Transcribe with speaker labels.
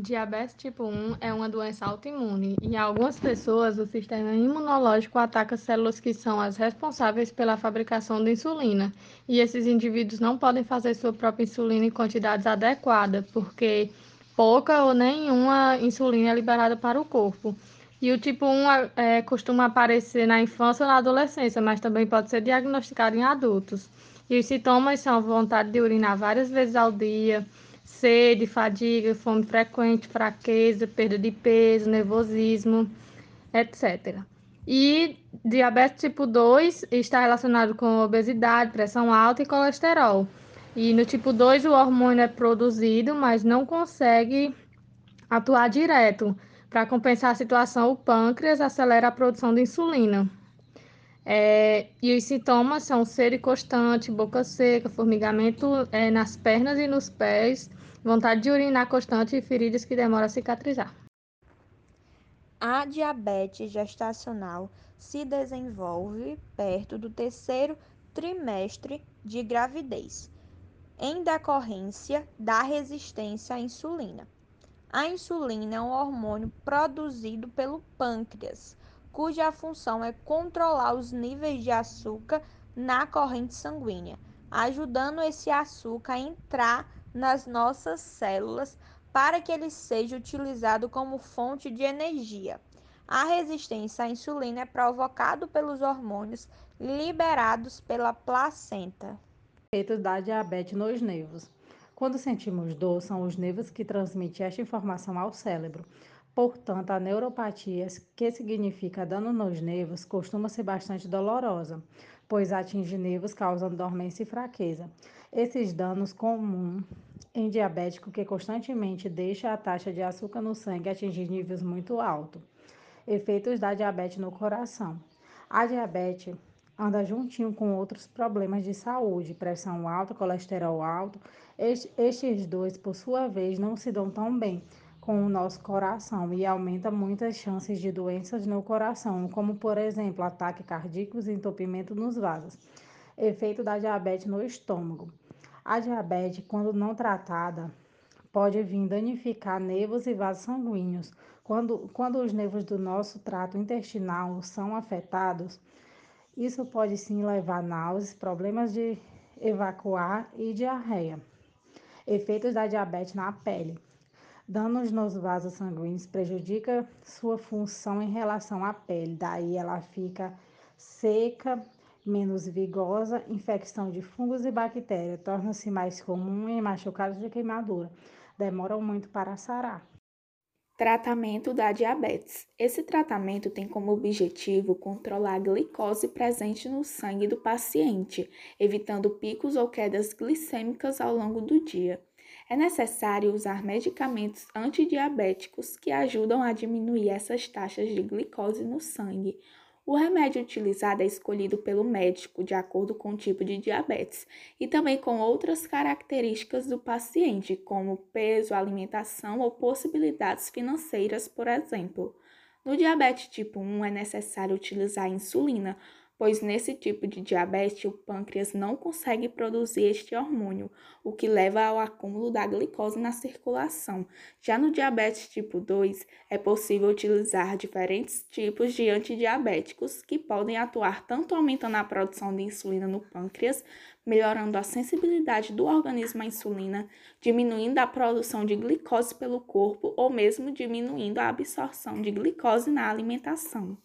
Speaker 1: Diabetes tipo 1 é uma doença autoimune em algumas pessoas o sistema imunológico ataca células que são as responsáveis pela fabricação de insulina. E esses indivíduos não podem fazer sua própria insulina em quantidades adequadas, porque pouca ou nenhuma insulina é liberada para o corpo. E o tipo 1 é, costuma aparecer na infância ou na adolescência, mas também pode ser diagnosticado em adultos. E os sintomas são vontade de urinar várias vezes ao dia sede, fadiga, fome frequente, fraqueza, perda de peso, nervosismo, etc. E diabetes tipo 2 está relacionado com obesidade, pressão alta e colesterol. E no tipo 2 o hormônio é produzido, mas não consegue atuar direto. Para compensar a situação, o pâncreas acelera a produção de insulina. É, e os sintomas são sede constante, boca seca, formigamento é, nas pernas e nos pés, vontade de urinar constante e feridas que demoram a cicatrizar.
Speaker 2: A diabetes gestacional se desenvolve perto do terceiro trimestre de gravidez, em decorrência da resistência à insulina. A insulina é um hormônio produzido pelo pâncreas, cuja função é controlar os níveis de açúcar na corrente sanguínea, ajudando esse açúcar a entrar nas nossas células para que ele seja utilizado como fonte de energia. A resistência à insulina é provocada pelos hormônios liberados pela placenta.
Speaker 3: Efeitos da diabetes nos nervos. Quando sentimos dor, são os nervos que transmitem esta informação ao cérebro. Portanto, a neuropatia, que significa dano nos nervos, costuma ser bastante dolorosa, pois atinge nervos causando dormência e fraqueza. Esses danos comuns em diabético que constantemente deixa a taxa de açúcar no sangue atingir níveis muito altos. Efeitos da diabetes no coração. A diabetes anda juntinho com outros problemas de saúde, pressão alta, colesterol alto. Estes dois, por sua vez, não se dão tão bem com o nosso coração e aumenta muitas chances de doenças no coração, como por exemplo, ataque cardíaco e entupimento nos vasos. Efeito da diabetes no estômago. A diabetes, quando não tratada, pode vir danificar nervos e vasos sanguíneos. Quando, quando os nervos do nosso trato intestinal são afetados, isso pode sim levar a náuseas, problemas de evacuar e diarreia. Efeitos da diabetes na pele. Danos nos vasos sanguíneos prejudica sua função em relação à pele, daí ela fica seca, menos vigosa, infecção de fungos e bactérias, torna-se mais comum em machucados de queimadura, demoram muito para sarar.
Speaker 4: Tratamento da diabetes. Esse tratamento tem como objetivo controlar a glicose presente no sangue do paciente, evitando picos ou quedas glicêmicas ao longo do dia é necessário usar medicamentos antidiabéticos que ajudam a diminuir essas taxas de glicose no sangue. O remédio utilizado é escolhido pelo médico de acordo com o tipo de diabetes e também com outras características do paciente, como peso, alimentação ou possibilidades financeiras, por exemplo. No diabetes tipo 1 é necessário utilizar insulina, pois nesse tipo de diabetes o pâncreas não consegue produzir este hormônio, o que leva ao acúmulo da glicose na circulação. Já no diabetes tipo 2, é possível utilizar diferentes tipos de antidiabéticos que podem atuar tanto aumentando a produção de insulina no pâncreas, melhorando a sensibilidade do organismo à insulina, diminuindo a produção de glicose pelo corpo ou mesmo diminuindo a absorção de glicose na alimentação.